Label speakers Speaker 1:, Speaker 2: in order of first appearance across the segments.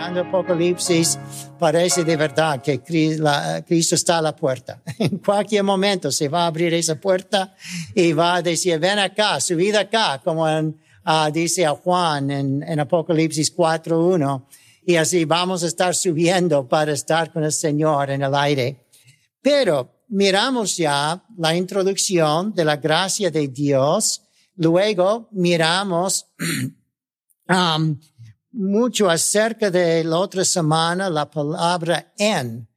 Speaker 1: Apocalipsis parece de verdad que Cristo está a la puerta. En cualquier momento se va a abrir esa puerta y va a decir, ven acá, subid acá, como ah, dice a Juan en, en Apocalipsis 4.1. Y así vamos a estar subiendo para estar con el Señor en el aire. Pero miramos ya la introducción de la gracia de Dios. Luego miramos um, mucho acerca de la otra semana la palabra en.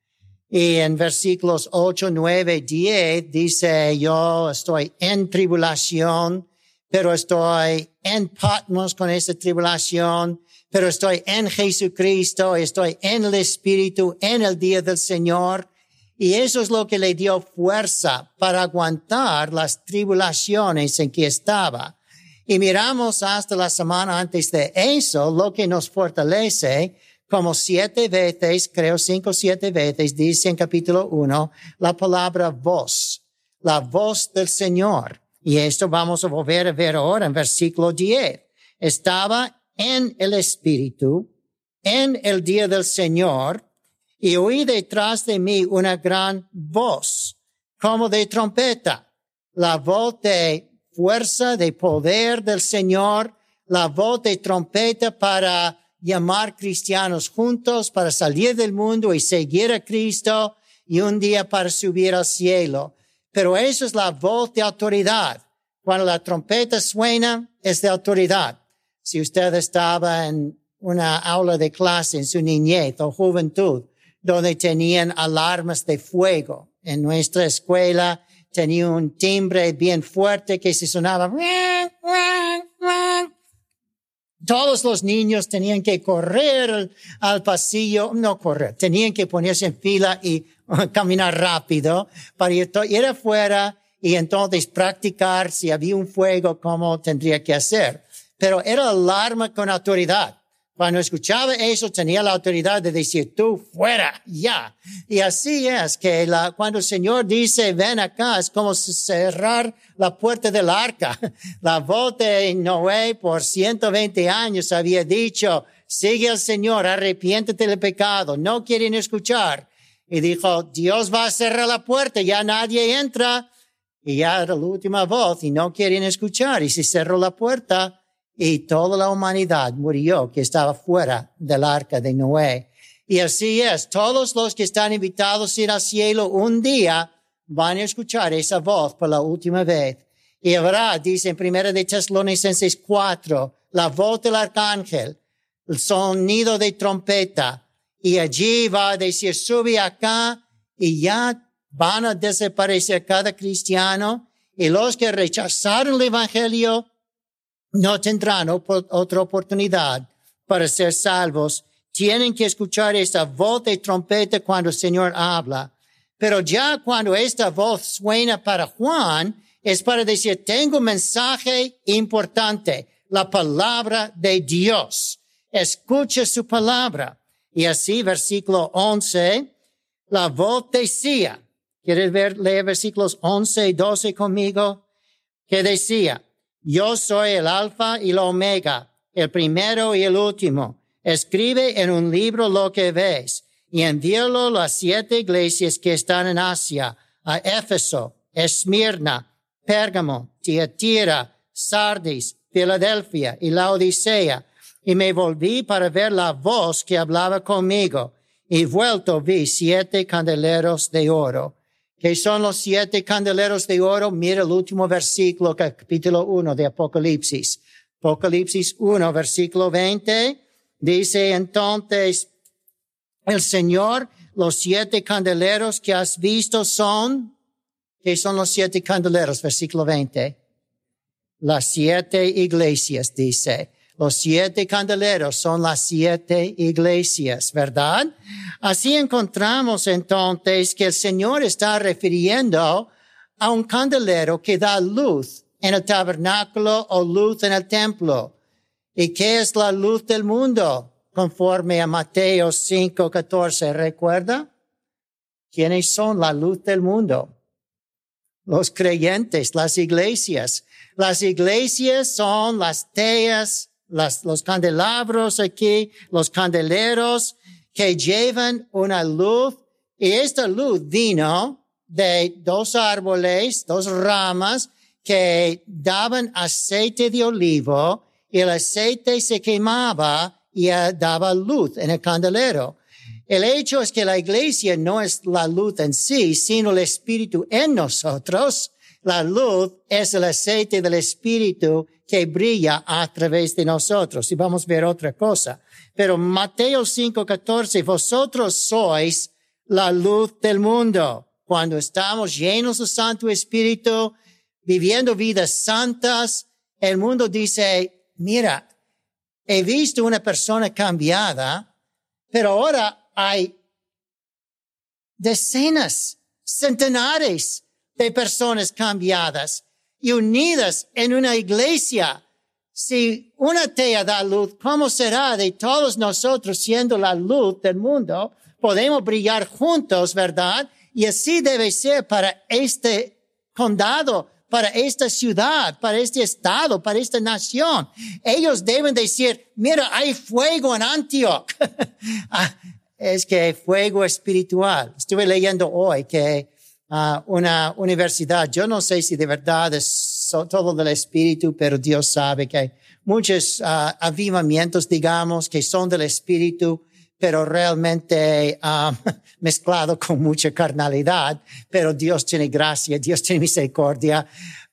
Speaker 1: Y en versículos 8, 9, 10 dice, yo estoy en tribulación, pero estoy en Patmos con esta tribulación, pero estoy en Jesucristo, estoy en el Espíritu, en el día del Señor. Y eso es lo que le dio fuerza para aguantar las tribulaciones en que estaba. Y miramos hasta la semana antes de eso lo que nos fortalece como siete veces, creo cinco o siete veces, dice en capítulo uno, la palabra voz, la voz del Señor. Y esto vamos a volver a ver ahora en versículo 10. Estaba en el Espíritu, en el día del Señor, y oí detrás de mí una gran voz, como de trompeta, la voz de fuerza, de poder del Señor, la voz de trompeta para llamar cristianos juntos, para salir del mundo y seguir a Cristo y un día para subir al cielo. Pero eso es la voz de autoridad. Cuando la trompeta suena, es de autoridad. Si usted estaba en una aula de clase en su niñez o juventud, donde tenían alarmas de fuego. En nuestra escuela tenía un timbre bien fuerte que se sonaba. Todos los niños tenían que correr al, pasillo, no correr, tenían que ponerse en fila y caminar rápido para ir, afuera y entonces practicar si había un fuego, cómo tendría que hacer. Pero era alarma con autoridad. Cuando escuchaba eso, tenía la autoridad de decir, tú fuera, ya. Y así es que la, cuando el Señor dice, ven acá, es como cerrar la puerta del arca. La voz de Noé por 120 años había dicho, sigue al Señor, arrepiéntete del pecado. No quieren escuchar. Y dijo, Dios va a cerrar la puerta, ya nadie entra. Y ya era la última voz y no quieren escuchar. Y se cerró la puerta y toda la humanidad murió que estaba fuera del arca de Noé. Y así es, todos los que están invitados a ir al cielo un día van a escuchar esa voz por la última vez. Y habrá, dice en primera de Tesalonicenses 4, la voz del arcángel, el sonido de trompeta. Y allí va a decir, sube acá y ya van a desaparecer cada cristiano. Y los que rechazaron el evangelio no tendrán otra oportunidad para ser salvos. Tienen que escuchar esa voz de trompeta cuando el Señor habla. Pero ya cuando esta voz suena para Juan, es para decir, tengo un mensaje importante, la palabra de Dios. Escucha su palabra. Y así, versículo 11, la voz decía, ¿quieres ver, leer versículos 11 y 12 conmigo? Que decía, yo soy el alfa y la omega, el primero y el último. Escribe en un libro lo que ves y envíalo a las siete iglesias que están en Asia, a Éfeso, Esmirna, Pérgamo, Tiatira, Sardis, Filadelfia y la Odisea. Y me volví para ver la voz que hablaba conmigo. Y vuelto vi siete candeleros de oro que son los siete candeleros de oro. Mira el último versículo, capítulo 1 de Apocalipsis. Apocalipsis 1, versículo 20, dice entonces, el Señor, los siete candeleros que has visto son, ¿qué son los siete candeleros? Versículo 20. Las siete iglesias, dice. Los siete candeleros son las siete iglesias, ¿verdad? Así encontramos entonces que el Señor está refiriendo a un candelero que da luz en el tabernáculo o luz en el templo. ¿Y qué es la luz del mundo? Conforme a Mateo 5, 14, ¿recuerda? ¿Quiénes son la luz del mundo? Los creyentes, las iglesias. Las iglesias son las teas los candelabros aquí, los candeleros que llevan una luz y esta luz vino de dos árboles, dos ramas que daban aceite de olivo y el aceite se quemaba y daba luz en el candelero. El hecho es que la iglesia no es la luz en sí, sino el espíritu en nosotros. La luz es el aceite del espíritu que brilla a través de nosotros. Y vamos a ver otra cosa. Pero Mateo 5:14, vosotros sois la luz del mundo. Cuando estamos llenos del Santo Espíritu, viviendo vidas santas, el mundo dice, mira, he visto una persona cambiada, pero ahora hay decenas, centenares de personas cambiadas y unidas en una iglesia. Si una tea da luz, ¿cómo será de todos nosotros siendo la luz del mundo? Podemos brillar juntos, ¿verdad? Y así debe ser para este condado, para esta ciudad, para este estado, para esta nación. Ellos deben decir, mira, hay fuego en Antioch. Ah, es que fuego espiritual. Estuve leyendo hoy que una universidad. Yo no sé si de verdad es todo del Espíritu, pero Dios sabe que hay muchos uh, avivamientos, digamos, que son del Espíritu, pero realmente um, mezclado con mucha carnalidad. Pero Dios tiene gracia, Dios tiene misericordia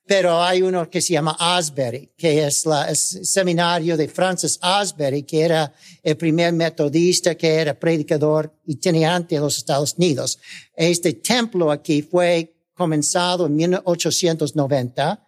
Speaker 1: pero hay uno que se llama Asbury, que es el seminario de Francis Asbury, que era el primer metodista, que era predicador itinerante en los Estados Unidos. Este templo aquí fue comenzado en 1890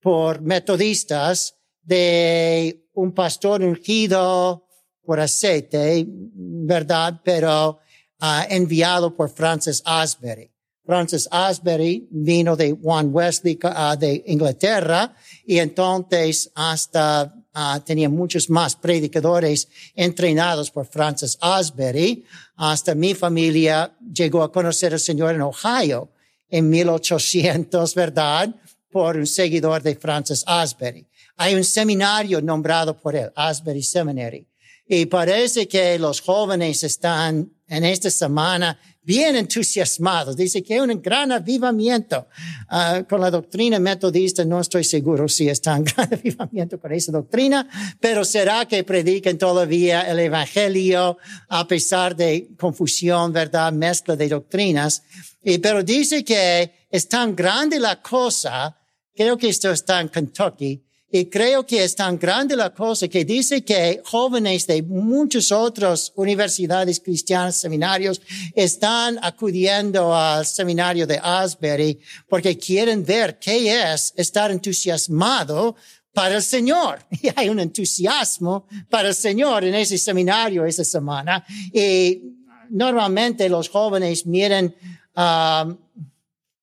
Speaker 1: por metodistas de un pastor ungido por aceite, ¿verdad? Pero uh, enviado por Francis Asbury. Francis Asbury vino de Juan Wesley uh, de Inglaterra y entonces hasta uh, tenía muchos más predicadores entrenados por Francis Asbury. Hasta mi familia llegó a conocer al Señor en Ohio en 1800, ¿verdad? Por un seguidor de Francis Asbury. Hay un seminario nombrado por él, Asbury Seminary. Y parece que los jóvenes están en esta semana bien entusiasmados. Dice que hay un gran avivamiento uh, con la doctrina metodista. No estoy seguro si está en gran avivamiento con esa doctrina, pero será que prediquen todavía el evangelio a pesar de confusión, verdad, mezcla de doctrinas. Y, pero dice que es tan grande la cosa, creo que esto está en Kentucky, y creo que es tan grande la cosa que dice que jóvenes de muchas otras universidades cristianas, seminarios, están acudiendo al seminario de Asbury porque quieren ver qué es estar entusiasmado para el Señor. Y hay un entusiasmo para el Señor en ese seminario esa semana. Y normalmente los jóvenes miran um,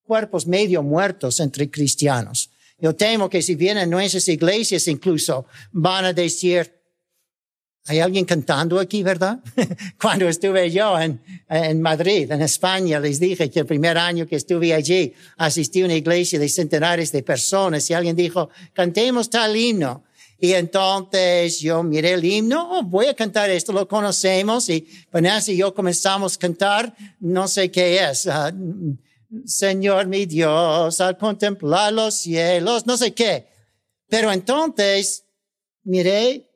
Speaker 1: cuerpos medio muertos entre cristianos. Yo temo que si vienen nuestras iglesias incluso van a decir, hay alguien cantando aquí, ¿verdad? Cuando estuve yo en, en Madrid, en España, les dije que el primer año que estuve allí, asistí a una iglesia de centenares de personas y alguien dijo, cantemos tal himno. Y entonces yo miré el himno, oh, voy a cantar esto, lo conocemos. Y Vanessa y yo comenzamos a cantar, no sé qué es, uh, Señor mi Dios, al contemplar los cielos, no sé qué. Pero entonces miré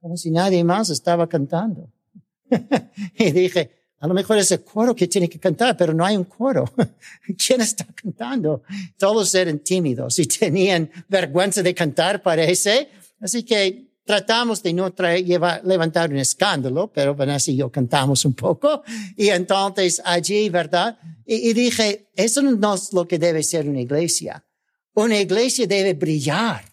Speaker 1: como si nadie más estaba cantando. y dije, a lo mejor es el coro que tiene que cantar, pero no hay un coro. ¿Quién está cantando? Todos eran tímidos y tenían vergüenza de cantar, parece. Así que tratamos de no levantar un escándalo, pero Vanessa y yo cantamos un poco. Y entonces allí, ¿verdad? Y, y, dije, eso no es lo que debe ser una iglesia. Una iglesia debe brillar.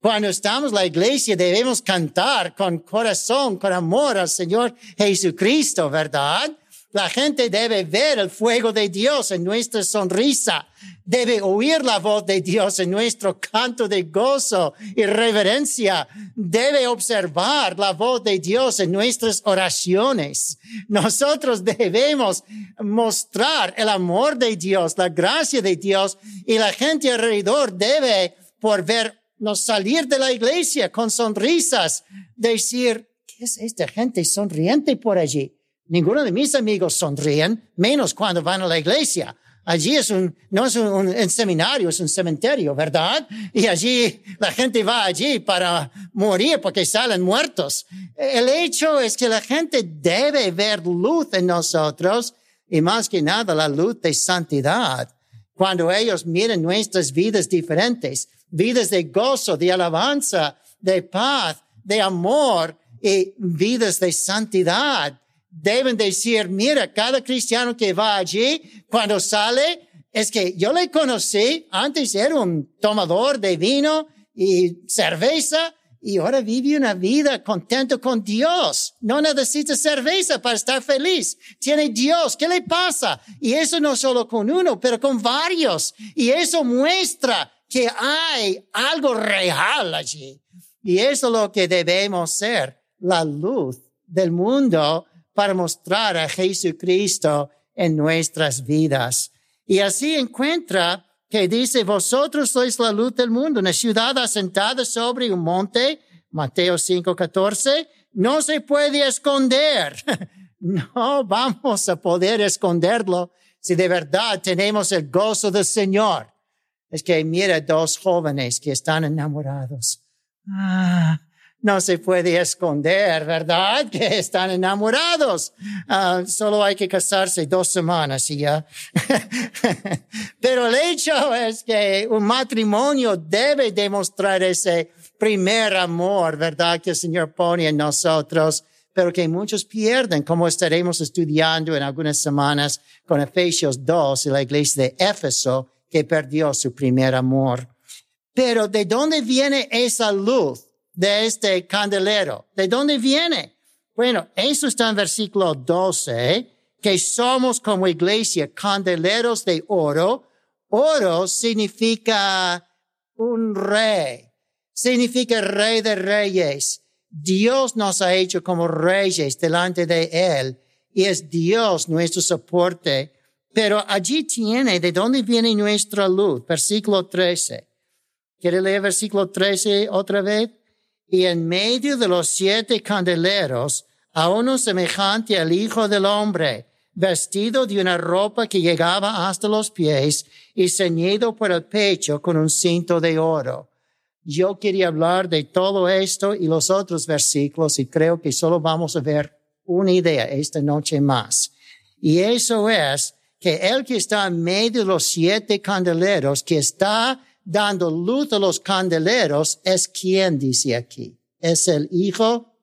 Speaker 1: Cuando estamos en la iglesia debemos cantar con corazón, con amor al Señor Jesucristo, ¿verdad? La gente debe ver el fuego de Dios en nuestra sonrisa, debe oír la voz de Dios en nuestro canto de gozo y reverencia, debe observar la voz de Dios en nuestras oraciones. Nosotros debemos mostrar el amor de Dios, la gracia de Dios y la gente alrededor debe por vernos salir de la iglesia con sonrisas, decir, ¿qué es esta gente sonriente por allí? Ninguno de mis amigos sonríen, menos cuando van a la iglesia. Allí es un, no es un, seminario, es un cementerio, ¿verdad? Y allí la gente va allí para morir porque salen muertos. El hecho es que la gente debe ver luz en nosotros y más que nada la luz de santidad. Cuando ellos miren nuestras vidas diferentes, vidas de gozo, de alabanza, de paz, de amor y vidas de santidad deben decir, mira, cada cristiano que va allí, cuando sale, es que yo le conocí, antes era un tomador de vino y cerveza, y ahora vive una vida contento con Dios. No necesita cerveza para estar feliz. Tiene Dios. ¿Qué le pasa? Y eso no solo con uno, pero con varios. Y eso muestra que hay algo real allí. Y eso es lo que debemos ser, la luz del mundo para mostrar a Jesucristo en nuestras vidas. Y así encuentra que dice, vosotros sois la luz del mundo, una ciudad asentada sobre un monte, Mateo 5, 14, no se puede esconder. No vamos a poder esconderlo si de verdad tenemos el gozo del Señor. Es que mira dos jóvenes que están enamorados. Ah, no se puede esconder, ¿verdad? Que están enamorados. Uh, solo hay que casarse dos semanas y ya. Pero el hecho es que un matrimonio debe demostrar ese primer amor, ¿verdad? Que el Señor pone en nosotros, pero que muchos pierden, como estaremos estudiando en algunas semanas con Efesios 2 y la iglesia de Éfeso, que perdió su primer amor. Pero ¿de dónde viene esa luz? De este candelero. ¿De dónde viene? Bueno, eso está en versículo 12, que somos como iglesia candeleros de oro. Oro significa un rey, significa rey de reyes. Dios nos ha hecho como reyes delante de Él y es Dios nuestro soporte. Pero allí tiene de dónde viene nuestra luz. Versículo 13. ¿Quiere leer versículo 13 otra vez? Y en medio de los siete candeleros a uno semejante al Hijo del Hombre, vestido de una ropa que llegaba hasta los pies y ceñido por el pecho con un cinto de oro. Yo quería hablar de todo esto y los otros versículos y creo que solo vamos a ver una idea esta noche más. Y eso es que el que está en medio de los siete candeleros, que está dando luz a los candeleros es quien dice aquí. Es el Hijo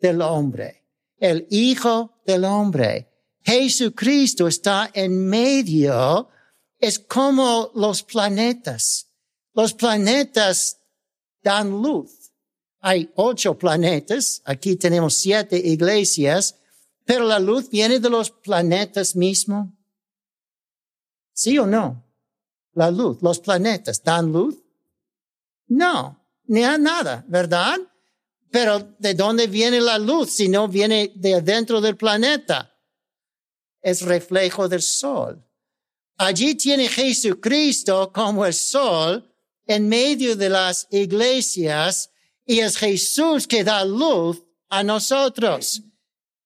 Speaker 1: del Hombre. El Hijo del Hombre. Jesucristo está en medio. Es como los planetas. Los planetas dan luz. Hay ocho planetas. Aquí tenemos siete iglesias. Pero la luz viene de los planetas mismos. ¿Sí o no? La luz, los planetas, ¿dan luz? No, ni a nada, ¿verdad? Pero ¿de dónde viene la luz si no viene de adentro del planeta? Es reflejo del sol. Allí tiene Jesucristo como el sol en medio de las iglesias y es Jesús que da luz a nosotros.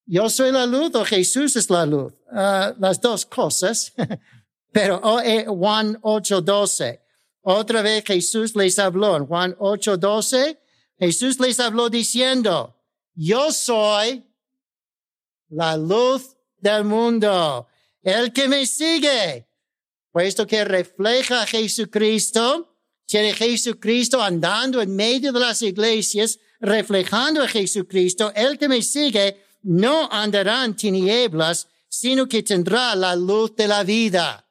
Speaker 1: Yo soy la luz o Jesús es la luz. Ah, las dos cosas. Pero oh, eh, Juan 8:12, otra vez Jesús les habló. En Juan 8:12, Jesús les habló diciendo, yo soy la luz del mundo. El que me sigue, puesto que refleja a Jesucristo, tiene Jesucristo andando en medio de las iglesias, reflejando a Jesucristo, el que me sigue no andará en tinieblas, sino que tendrá la luz de la vida.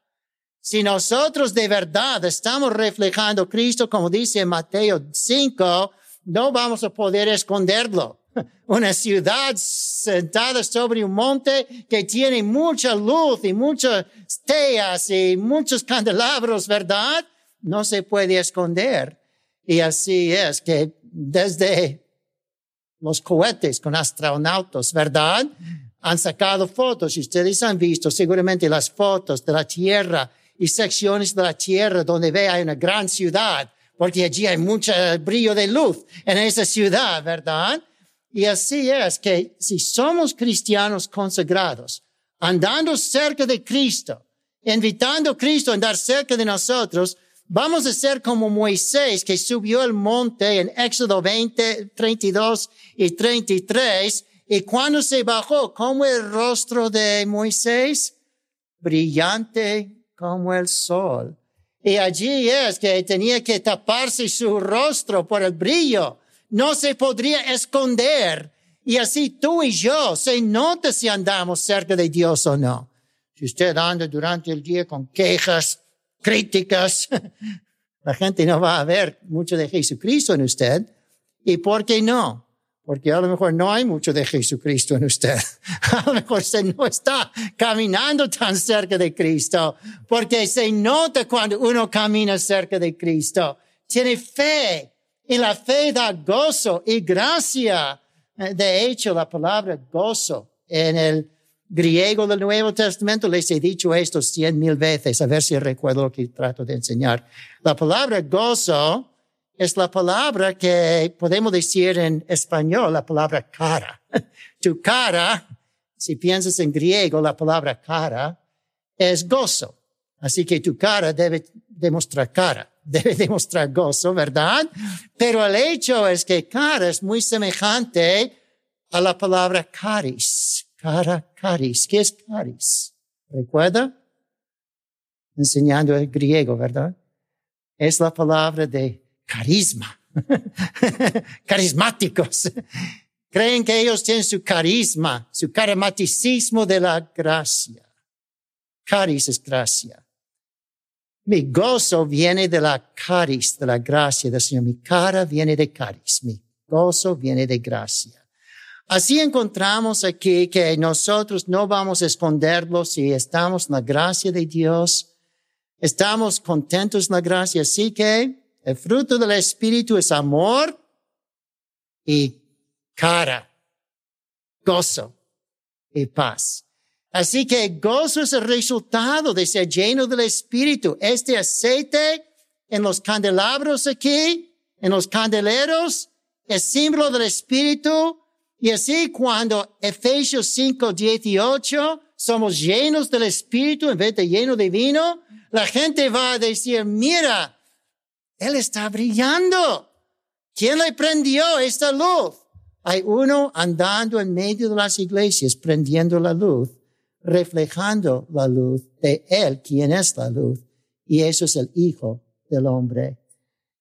Speaker 1: Si nosotros de verdad estamos reflejando Cristo, como dice Mateo 5, no vamos a poder esconderlo. Una ciudad sentada sobre un monte que tiene mucha luz y muchas teas y muchos candelabros, ¿verdad? No se puede esconder. Y así es que desde los cohetes con astronautas, ¿verdad? Han sacado fotos y ustedes han visto seguramente las fotos de la Tierra y secciones de la tierra donde ve hay una gran ciudad, porque allí hay mucho brillo de luz en esa ciudad, ¿verdad? Y así es que si somos cristianos consagrados, andando cerca de Cristo, invitando a Cristo a andar cerca de nosotros, vamos a ser como Moisés que subió el monte en Éxodo 20, 32 y 33, y cuando se bajó, como el rostro de Moisés, brillante como el sol. Y allí es que tenía que taparse su rostro por el brillo. No se podría esconder. Y así tú y yo se nota si andamos cerca de Dios o no. Si usted anda durante el día con quejas, críticas, la gente no va a ver mucho de Jesucristo en usted. ¿Y por qué no? Porque a lo mejor no hay mucho de Jesucristo en usted. A lo mejor se no está caminando tan cerca de Cristo, porque se nota cuando uno camina cerca de Cristo. Tiene fe, y la fe da gozo y gracia. Eh, de hecho, la palabra gozo en el griego del Nuevo Testamento, les he dicho esto cien mil veces, a ver si recuerdo lo que trato de enseñar. La palabra gozo es la palabra que podemos decir en español, la palabra cara. Tu cara, si piensas en griego, la palabra cara es gozo. Así que tu cara debe demostrar cara, debe demostrar gozo, ¿verdad? Pero el hecho es que cara es muy semejante a la palabra caris. Cara, caris. ¿Qué es caris? ¿Recuerda? Enseñando el griego, ¿verdad? Es la palabra de carisma, carismáticos. Creen que ellos tienen su carisma, su carismaticismo de la gracia. Caris es gracia. Mi gozo viene de la caris, de la gracia del Señor. Mi cara viene de caris. Mi gozo viene de gracia. Así encontramos aquí que nosotros no vamos a esconderlo si estamos en la gracia de Dios. Estamos contentos en la gracia. Así que el fruto del Espíritu es amor y cara, gozo y paz. Así que gozo es el resultado de ser lleno del Espíritu. Este aceite en los candelabros aquí, en los candeleros, es símbolo del Espíritu. Y así cuando Efesios 5, 18, somos llenos del Espíritu en vez de lleno de vino, la gente va a decir, mira, él está brillando. ¿Quién le prendió esta luz? Hay uno andando en medio de las iglesias, prendiendo la luz, reflejando la luz de Él, quien es la luz. Y eso es el Hijo del Hombre.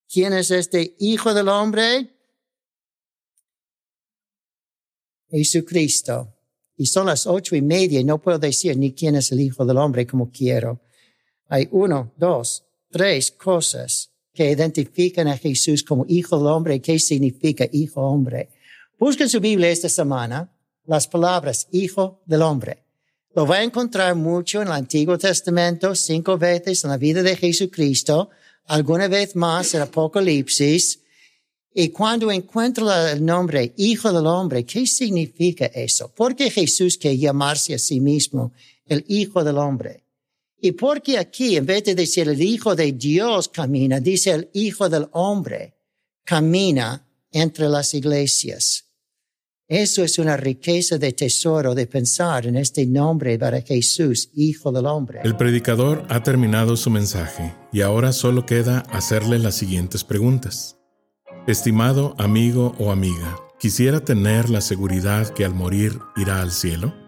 Speaker 1: ¿Quién es este Hijo del Hombre? Jesucristo. Y son las ocho y media y no puedo decir ni quién es el Hijo del Hombre como quiero. Hay uno, dos, tres cosas que identifican a Jesús como hijo del hombre. ¿Qué significa hijo hombre? Busquen su Biblia esta semana las palabras hijo del hombre. Lo va a encontrar mucho en el Antiguo Testamento, cinco veces en la vida de Jesucristo, alguna vez más en Apocalipsis. Y cuando encuentra el nombre Hijo del Hombre, ¿qué significa eso? ¿Por qué Jesús quiere llamarse a sí mismo el Hijo del Hombre? ¿Y por qué aquí, en vez de decir el Hijo de Dios camina, dice el Hijo del Hombre camina entre las iglesias? Eso es una riqueza de tesoro de pensar en este nombre para Jesús, Hijo del Hombre.
Speaker 2: El predicador ha terminado su mensaje y ahora solo queda hacerle las siguientes preguntas. Estimado amigo o amiga, ¿quisiera tener la seguridad que al morir irá al cielo?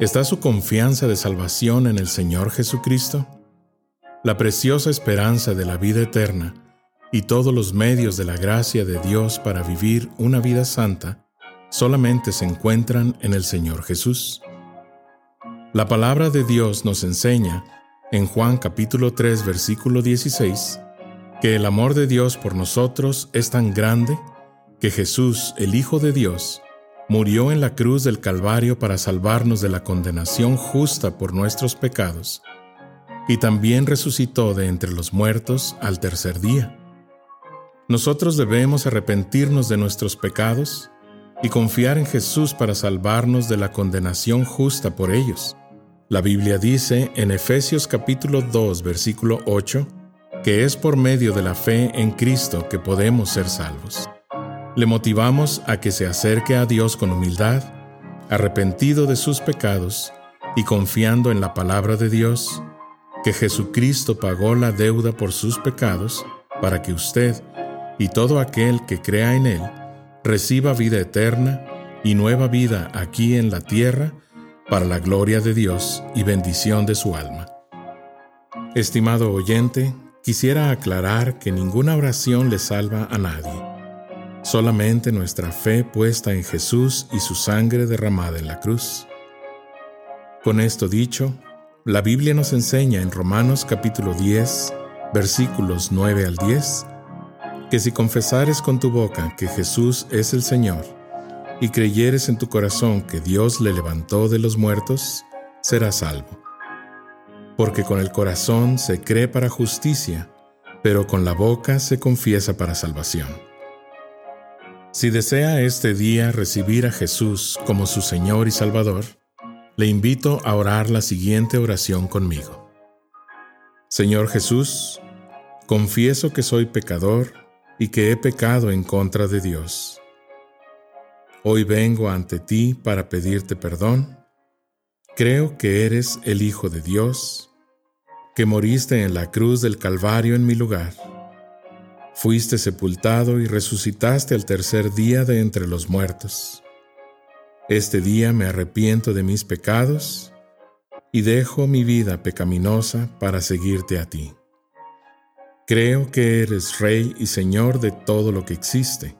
Speaker 2: ¿Está su confianza de salvación en el Señor Jesucristo? La preciosa esperanza de la vida eterna y todos los medios de la gracia de Dios para vivir una vida santa solamente se encuentran en el Señor Jesús. La palabra de Dios nos enseña en Juan capítulo 3 versículo 16, que el amor de Dios por nosotros es tan grande que Jesús, el Hijo de Dios, murió en la cruz del Calvario para salvarnos de la condenación justa por nuestros pecados, y también resucitó de entre los muertos al tercer día. Nosotros debemos arrepentirnos de nuestros pecados y confiar en Jesús para salvarnos de la condenación justa por ellos. La Biblia dice en Efesios capítulo 2 versículo 8 que es por medio de la fe en Cristo que podemos ser salvos. Le motivamos a que se acerque a Dios con humildad, arrepentido de sus pecados y confiando en la palabra de Dios, que Jesucristo pagó la deuda por sus pecados para que usted y todo aquel que crea en Él reciba vida eterna y nueva vida aquí en la tierra para la gloria de Dios y bendición de su alma. Estimado oyente, quisiera aclarar que ninguna oración le salva a nadie, solamente nuestra fe puesta en Jesús y su sangre derramada en la cruz. Con esto dicho, la Biblia nos enseña en Romanos capítulo 10, versículos 9 al 10, que si confesares con tu boca que Jesús es el Señor, y creyeres en tu corazón que Dios le levantó de los muertos, serás salvo. Porque con el corazón se cree para justicia, pero con la boca se confiesa para salvación. Si desea este día recibir a Jesús como su Señor y Salvador, le invito a orar la siguiente oración conmigo. Señor Jesús, confieso que soy pecador y que he pecado en contra de Dios. Hoy vengo ante ti para pedirte perdón. Creo que eres el Hijo de Dios, que moriste en la cruz del Calvario en mi lugar. Fuiste sepultado y resucitaste al tercer día de entre los muertos. Este día me arrepiento de mis pecados y dejo mi vida pecaminosa para seguirte a ti. Creo que eres Rey y Señor de todo lo que existe.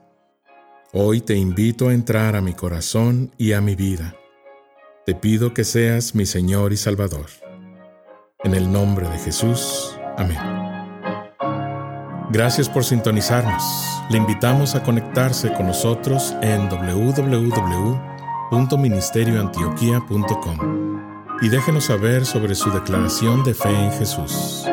Speaker 2: Hoy te invito a entrar a mi corazón y a mi vida. Te pido que seas mi Señor y Salvador. En el nombre de Jesús. Amén. Gracias por sintonizarnos. Le invitamos a conectarse con nosotros en www.ministerioantioquia.com y déjenos saber sobre su declaración de fe en Jesús.